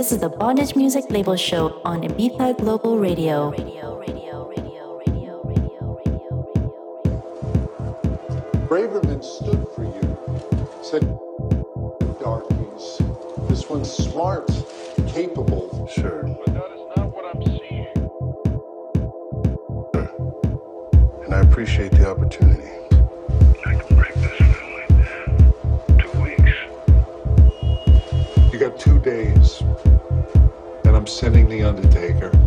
This is the Bondage Music Label Show on Ibiza Global Radio. Braverman stood for you. Said, darkies. This one's smart, capable. Sure. But that is not what I'm seeing. And I appreciate the opportunity. I can break this feeling. Two weeks. You got two days. Sending the Undertaker.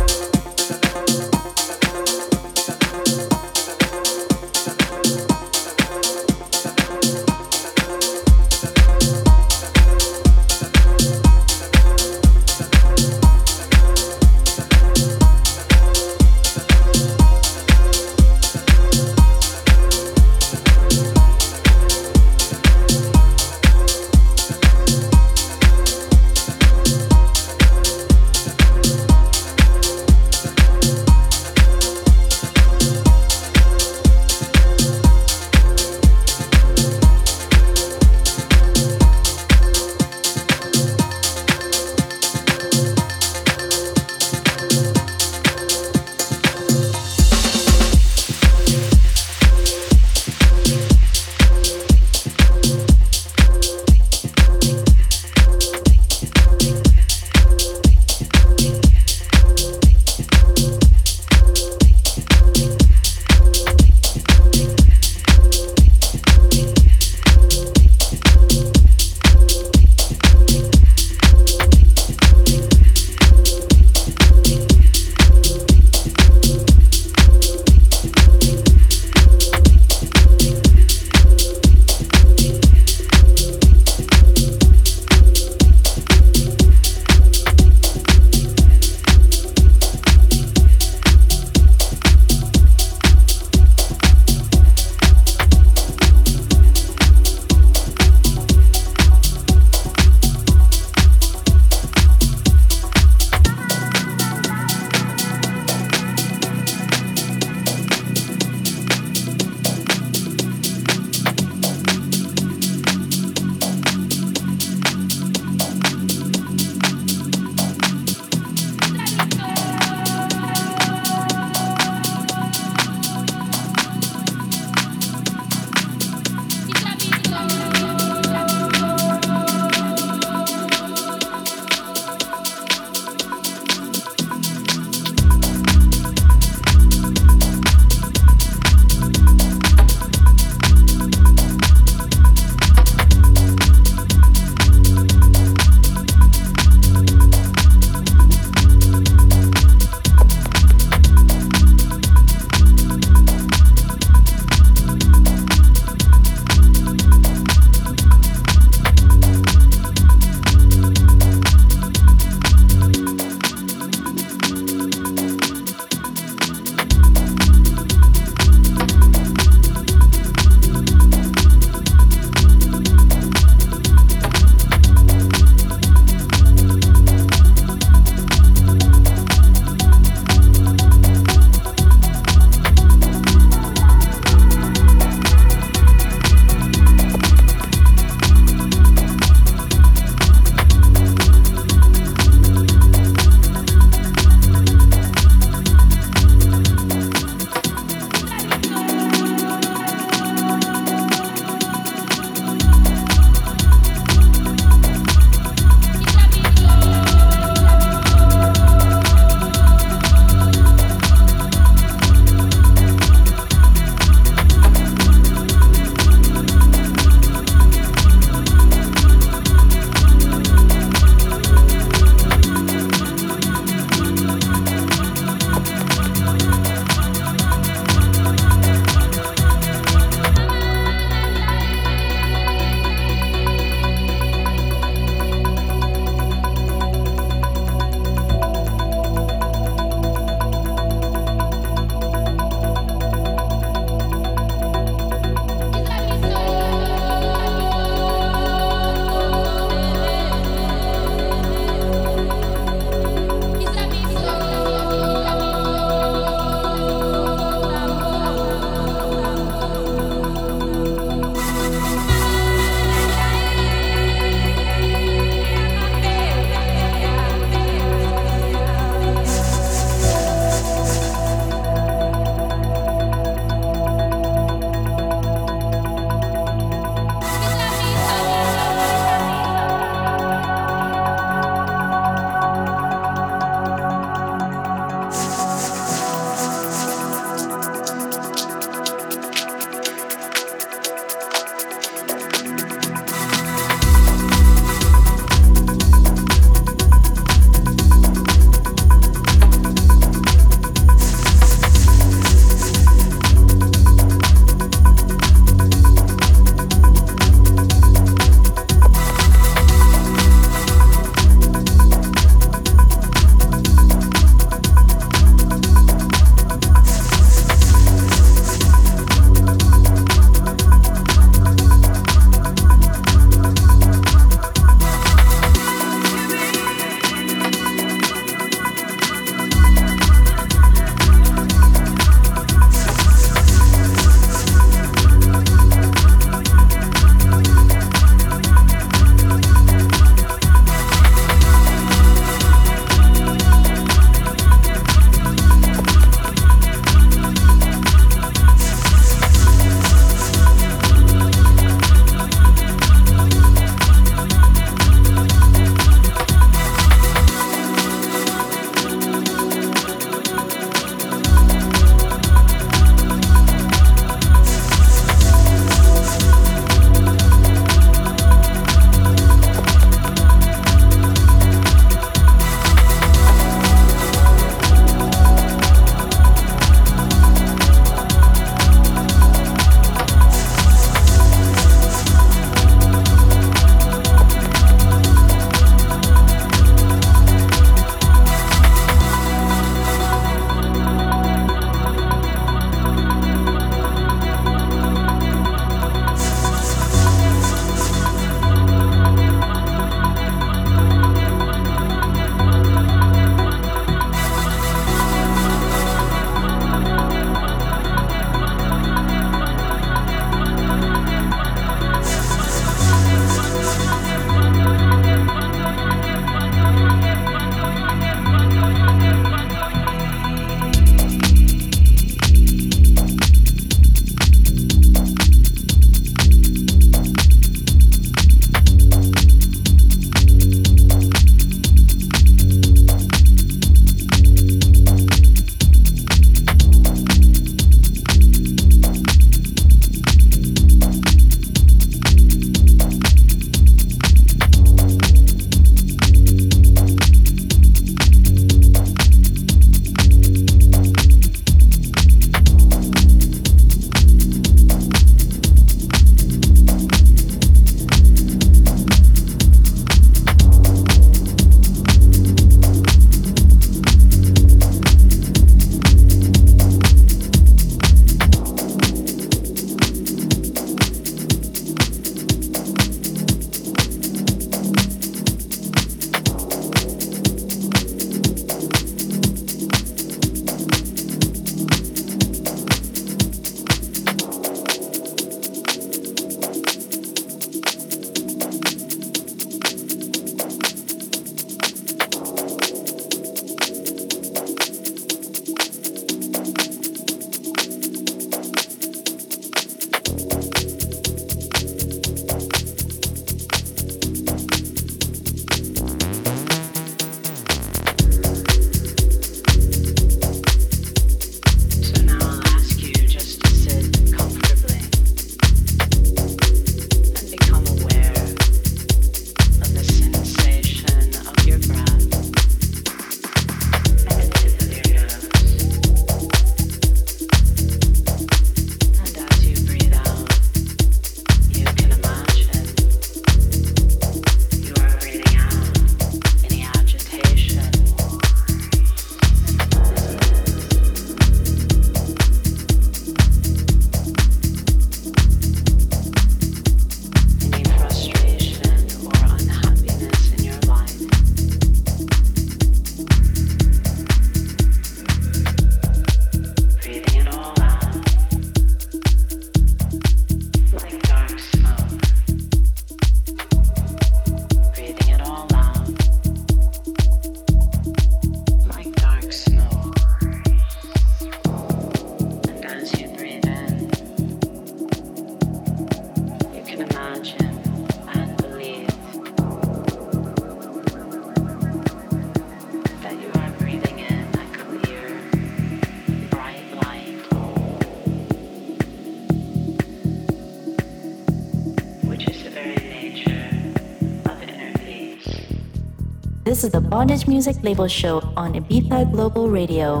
This is the Bondage Music Label Show on Ibiza Global Radio.